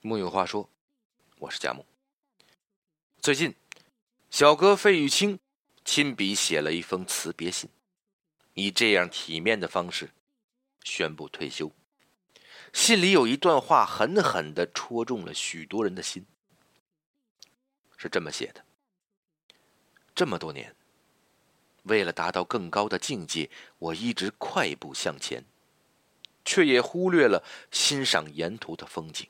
木有话说，我是佳木。最近，小哥费玉清亲笔写了一封辞别信，以这样体面的方式宣布退休。信里有一段话狠狠的戳中了许多人的心，是这么写的：这么多年，为了达到更高的境界，我一直快步向前，却也忽略了欣赏沿途的风景。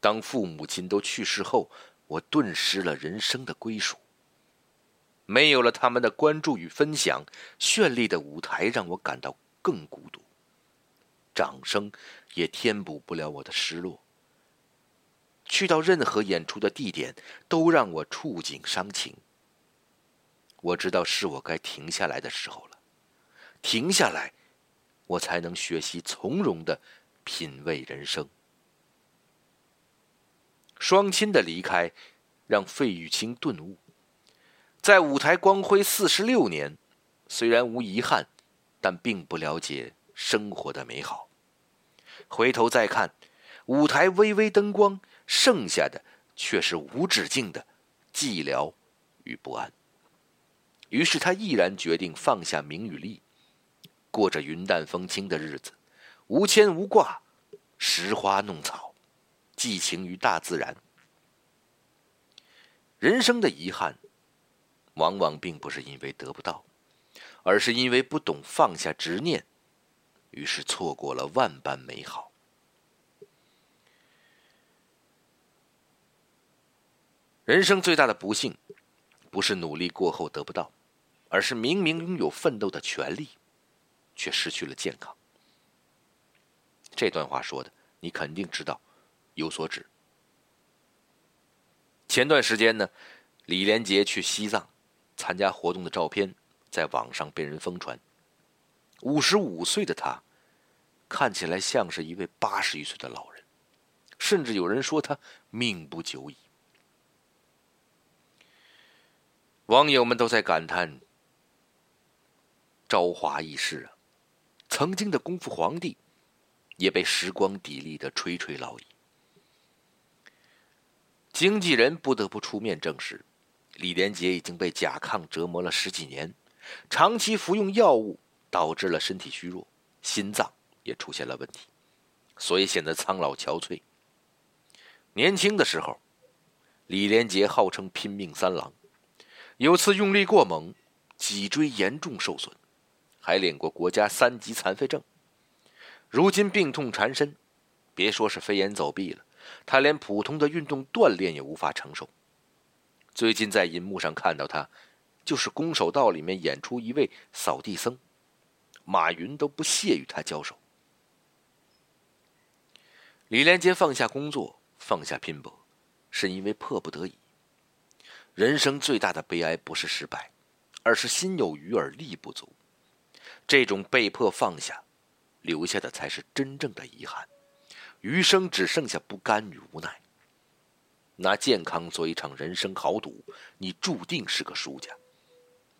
当父母亲都去世后，我顿失了人生的归属。没有了他们的关注与分享，绚丽的舞台让我感到更孤独。掌声也填补不了我的失落。去到任何演出的地点，都让我触景伤情。我知道是我该停下来的时候了，停下来，我才能学习从容的品味人生。双亲的离开，让费玉清顿悟，在舞台光辉四十六年，虽然无遗憾，但并不了解生活的美好。回头再看，舞台微微灯光，剩下的却是无止境的寂寥与不安。于是他毅然决定放下名与利，过着云淡风轻的日子，无牵无挂，拾花弄草。寄情于大自然。人生的遗憾，往往并不是因为得不到，而是因为不懂放下执念，于是错过了万般美好。人生最大的不幸，不是努力过后得不到，而是明明拥有奋斗的权利，却失去了健康。这段话说的，你肯定知道。有所指。前段时间呢，李连杰去西藏参加活动的照片在网上被人疯传。五十五岁的他，看起来像是一位八十余岁的老人，甚至有人说他命不久矣。网友们都在感叹：朝华易逝啊！曾经的功夫皇帝，也被时光砥砺的垂垂老矣。经纪人不得不出面证实，李连杰已经被甲亢折磨了十几年，长期服用药物导致了身体虚弱，心脏也出现了问题，所以显得苍老憔悴。年轻的时候，李连杰号称拼命三郎，有次用力过猛，脊椎严重受损，还领过国家三级残废证。如今病痛缠身，别说是飞檐走壁了。他连普通的运动锻炼也无法承受。最近在银幕上看到他，就是《攻守道》里面演出一位扫地僧，马云都不屑与他交手。李连杰放下工作，放下拼搏，是因为迫不得已。人生最大的悲哀不是失败，而是心有余而力不足。这种被迫放下，留下的才是真正的遗憾。余生只剩下不甘与无奈。拿健康做一场人生豪赌，你注定是个输家。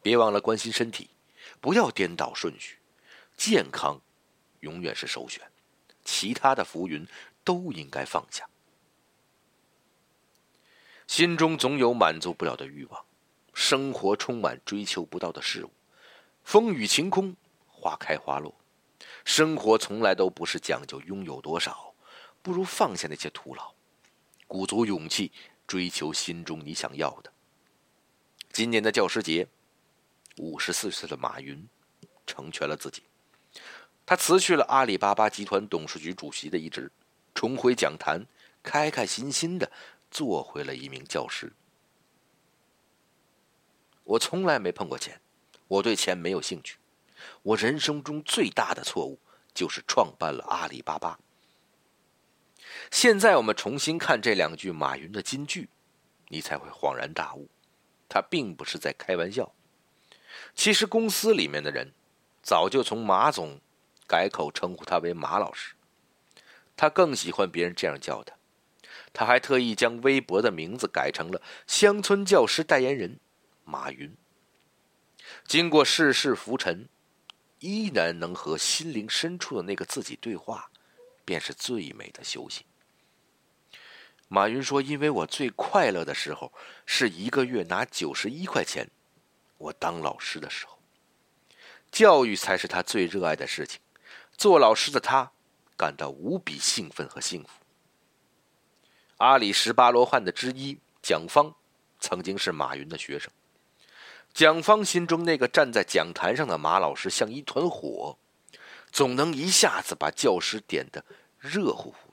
别忘了关心身体，不要颠倒顺序。健康永远是首选，其他的浮云都应该放下。心中总有满足不了的欲望，生活充满追求不到的事物。风雨晴空，花开花落，生活从来都不是讲究拥有多少。不如放下那些徒劳，鼓足勇气追求心中你想要的。今年的教师节，五十四岁的马云成全了自己，他辞去了阿里巴巴集团董事局主席的一职，重回讲坛，开开心心的做回了一名教师。我从来没碰过钱，我对钱没有兴趣。我人生中最大的错误就是创办了阿里巴巴。现在我们重新看这两句马云的金句，你才会恍然大悟，他并不是在开玩笑。其实公司里面的人早就从马总改口称呼他为马老师，他更喜欢别人这样叫他。他还特意将微博的名字改成了“乡村教师代言人马云”。经过世事浮沉，依然能和心灵深处的那个自己对话，便是最美的修行。马云说：“因为我最快乐的时候是一个月拿九十一块钱，我当老师的时候，教育才是他最热爱的事情。做老师的他感到无比兴奋和幸福。”阿里十八罗汉的之一蒋方，曾经是马云的学生。蒋方心中那个站在讲坛上的马老师像一团火，总能一下子把教室点得热乎乎。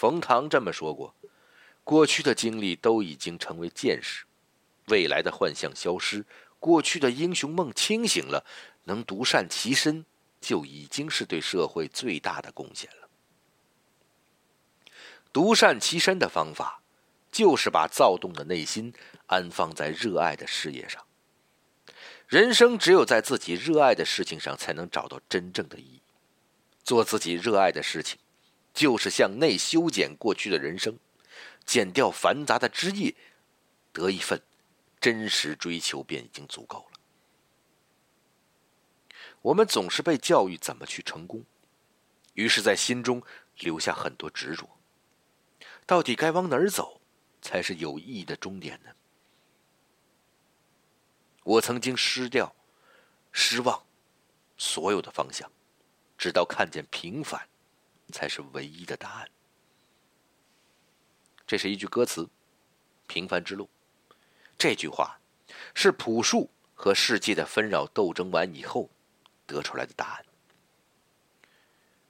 冯唐这么说过：“过去的经历都已经成为见识，未来的幻象消失，过去的英雄梦清醒了，能独善其身，就已经是对社会最大的贡献了。独善其身的方法，就是把躁动的内心安放在热爱的事业上。人生只有在自己热爱的事情上，才能找到真正的意义。做自己热爱的事情。”就是向内修剪过去的人生，剪掉繁杂的枝叶，得一份真实追求便已经足够了。我们总是被教育怎么去成功，于是，在心中留下很多执着。到底该往哪儿走，才是有意义的终点呢？我曾经失掉、失望所有的方向，直到看见平凡。才是唯一的答案。这是一句歌词，《平凡之路》。这句话是朴树和世界的纷扰斗争完以后得出来的答案。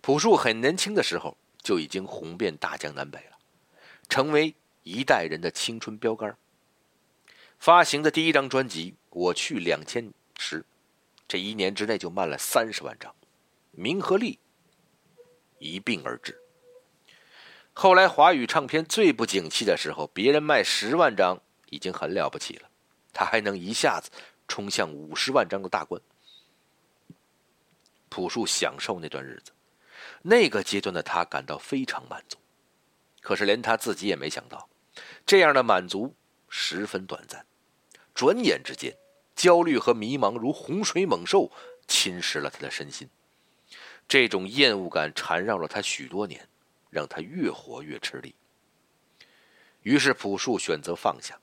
朴树很年轻的时候就已经红遍大江南北了，成为一代人的青春标杆。发行的第一张专辑《我去两千时》，这一年之内就卖了三十万张，名和利。一并而至。后来华语唱片最不景气的时候，别人卖十万张已经很了不起了，他还能一下子冲向五十万张的大关。朴树享受那段日子，那个阶段的他感到非常满足。可是连他自己也没想到，这样的满足十分短暂，转眼之间，焦虑和迷茫如洪水猛兽侵蚀了他的身心。这种厌恶感缠绕了他许多年，让他越活越吃力。于是朴树选择放下，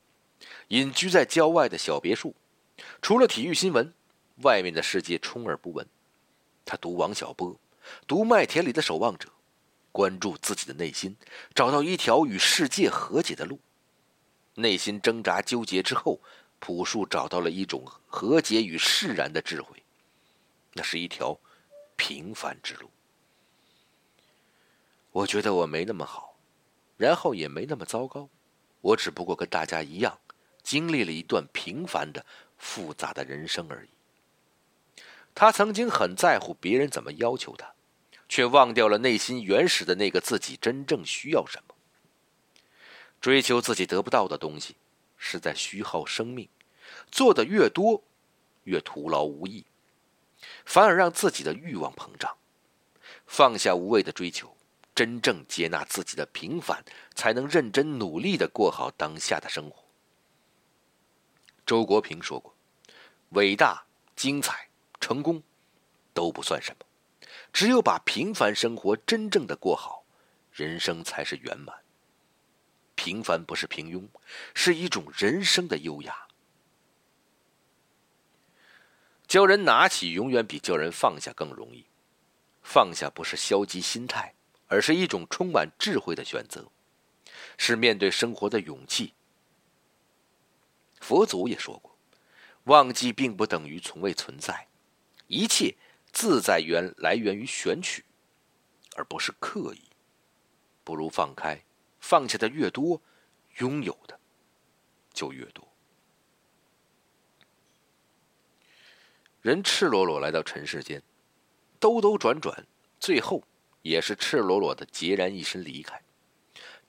隐居在郊外的小别墅，除了体育新闻，外面的世界充耳不闻。他读王小波，读《麦田里的守望者》，关注自己的内心，找到一条与世界和解的路。内心挣扎纠结之后，朴树找到了一种和解与释然的智慧，那是一条。平凡之路，我觉得我没那么好，然后也没那么糟糕，我只不过跟大家一样，经历了一段平凡的、复杂的人生而已。他曾经很在乎别人怎么要求他，却忘掉了内心原始的那个自己真正需要什么。追求自己得不到的东西，是在虚耗生命，做的越多，越徒劳无益。反而让自己的欲望膨胀，放下无谓的追求，真正接纳自己的平凡，才能认真努力的过好当下的生活。周国平说过：“伟大、精彩、成功，都不算什么，只有把平凡生活真正的过好，人生才是圆满。平凡不是平庸，是一种人生的优雅。”教人拿起，永远比教人放下更容易。放下不是消极心态，而是一种充满智慧的选择，是面对生活的勇气。佛祖也说过：“忘记并不等于从未存在，一切自在源来源于选取，而不是刻意。不如放开，放下的越多，拥有的就越多。”人赤裸裸来到尘世间，兜兜转转，最后也是赤裸裸的孑然一身离开。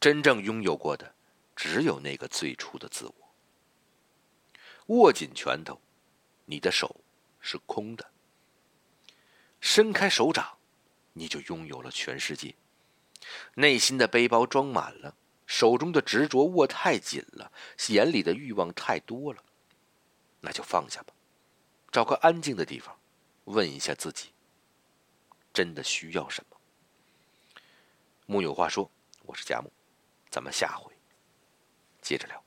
真正拥有过的，只有那个最初的自我。握紧拳头，你的手是空的；伸开手掌，你就拥有了全世界。内心的背包装满了，手中的执着握太紧了，眼里的欲望太多了，那就放下吧。找个安静的地方，问一下自己：真的需要什么？木有话说，我是佳木，咱们下回接着聊。